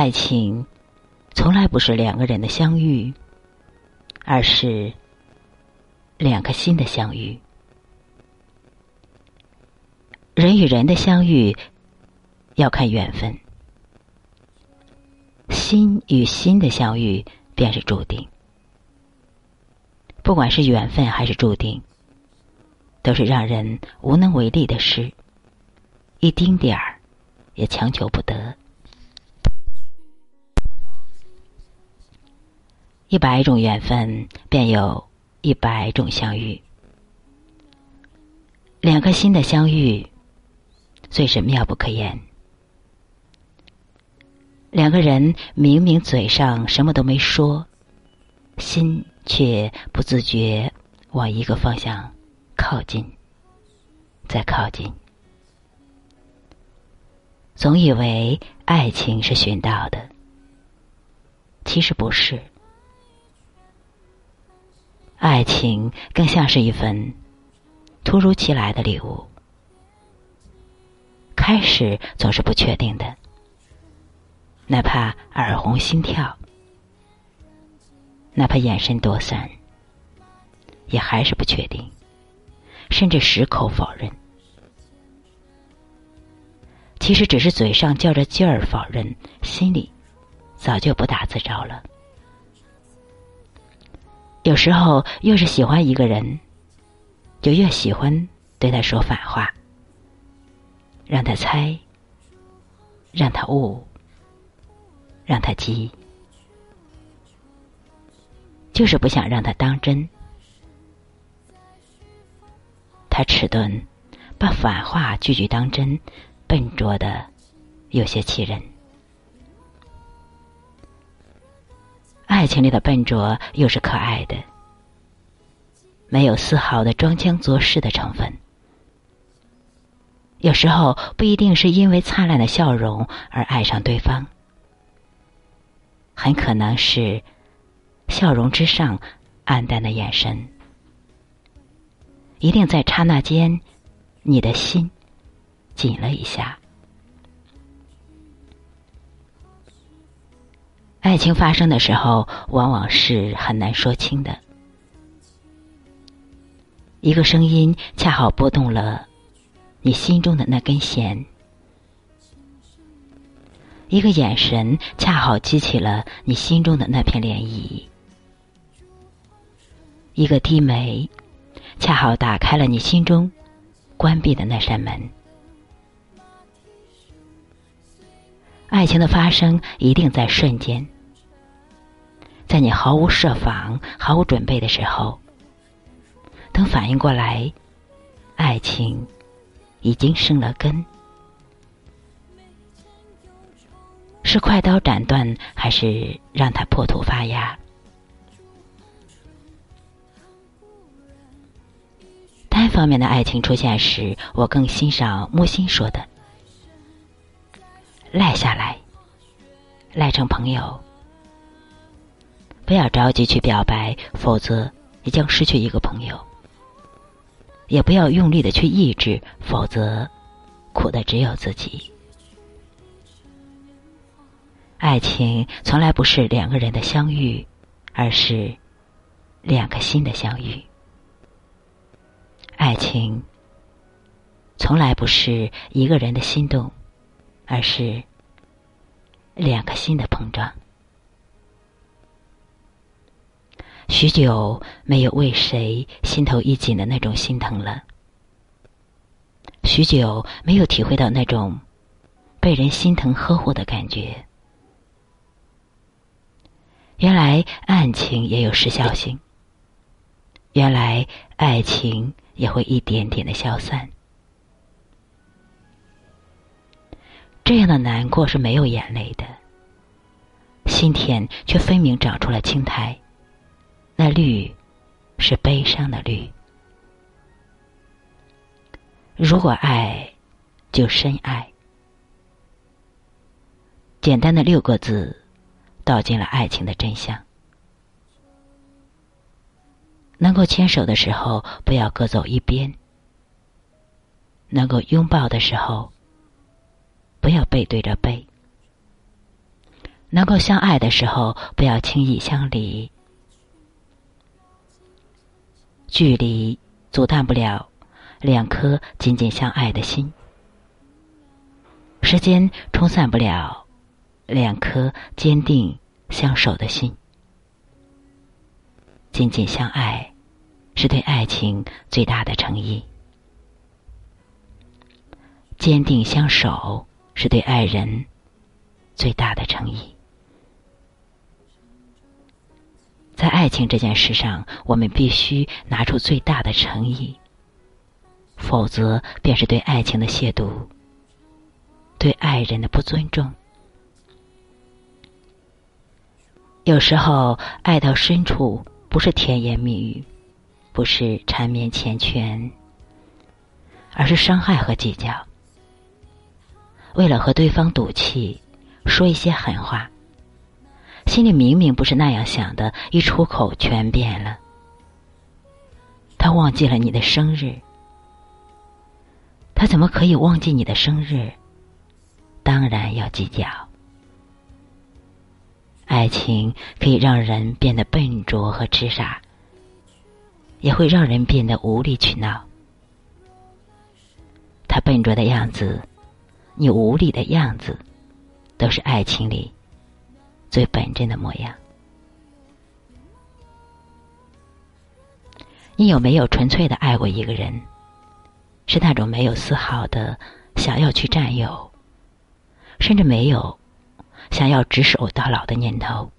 爱情从来不是两个人的相遇，而是两颗心的相遇。人与人的相遇要看缘分，心与心的相遇便是注定。不管是缘分还是注定，都是让人无能为力的事，一丁点儿也强求不得。一百种缘分，便有一百种相遇。两颗心的相遇，最是妙不可言。两个人明明嘴上什么都没说，心却不自觉往一个方向靠近，再靠近。总以为爱情是寻到的，其实不是。爱情更像是一份突如其来的礼物，开始总是不确定的，哪怕耳红心跳，哪怕眼神躲闪，也还是不确定，甚至矢口否认。其实只是嘴上较着劲儿否认，心里早就不打自招了。有时候，越是喜欢一个人，就越喜欢对他说反话，让他猜，让他悟，让他急，就是不想让他当真。他迟钝，把反话句句当真，笨拙的有些气人。爱情里的笨拙又是可爱的，没有丝毫的装腔作势的成分。有时候不一定是因为灿烂的笑容而爱上对方，很可能是笑容之上暗淡的眼神。一定在刹那间，你的心紧了一下。爱情发生的时候，往往是很难说清的。一个声音恰好拨动了你心中的那根弦，一个眼神恰好激起了你心中的那片涟漪，一个低眉恰好打开了你心中关闭的那扇门。爱情的发生一定在瞬间，在你毫无设防、毫无准备的时候，等反应过来，爱情已经生了根。是快刀斩断，还是让它破土发芽？单方面的爱情出现时，我更欣赏木心说的。赖下来，赖成朋友，不要着急去表白，否则你将失去一个朋友；也不要用力的去抑制，否则苦的只有自己。爱情从来不是两个人的相遇，而是两个心的相遇。爱情从来不是一个人的心动。而是两个心的碰撞。许久没有为谁心头一紧的那种心疼了，许久没有体会到那种被人心疼呵护的感觉。原来爱情也有时效性，原来爱情也会一点点的消散。这样的难过是没有眼泪的，心田却分明长出了青苔，那绿是悲伤的绿。如果爱，就深爱。简单的六个字，道尽了爱情的真相。能够牵手的时候，不要各走一边；能够拥抱的时候。不要背对着背，能够相爱的时候，不要轻易相离。距离阻断不了两颗紧紧相爱的心，时间冲散不了两颗坚定相守的心。紧紧相爱，是对爱情最大的诚意；坚定相守，是对爱人最大的诚意。在爱情这件事上，我们必须拿出最大的诚意，否则便是对爱情的亵渎，对爱人的不尊重。有时候，爱到深处，不是甜言蜜语，不是缠绵缱绻，而是伤害和计较。为了和对方赌气，说一些狠话。心里明明不是那样想的，一出口全变了。他忘记了你的生日，他怎么可以忘记你的生日？当然要计较。爱情可以让人变得笨拙和痴傻，也会让人变得无理取闹。他笨拙的样子，你无理的样子，都是爱情里。最本真的模样。你有没有纯粹的爱过一个人？是那种没有丝毫的想要去占有，甚至没有想要执手到老的念头，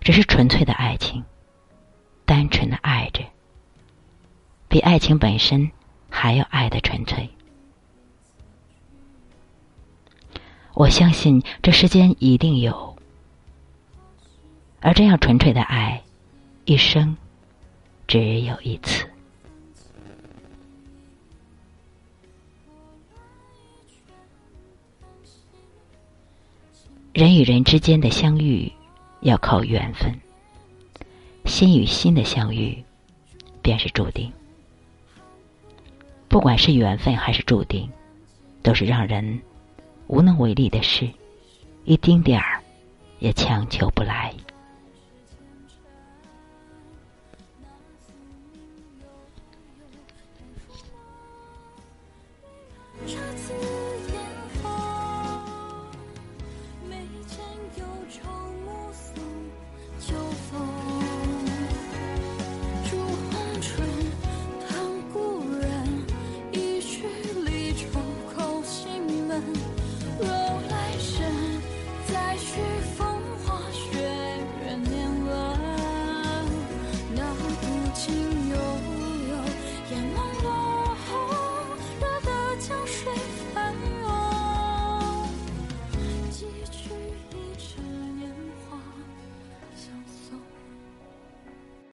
只是纯粹的爱情，单纯的爱着，比爱情本身还要爱的纯粹。我相信这世间一定有，而这样纯粹的爱，一生只有一次。人与人之间的相遇要靠缘分，心与心的相遇便是注定。不管是缘分还是注定，都是让人。无能为力的事，一丁点儿也强求不来。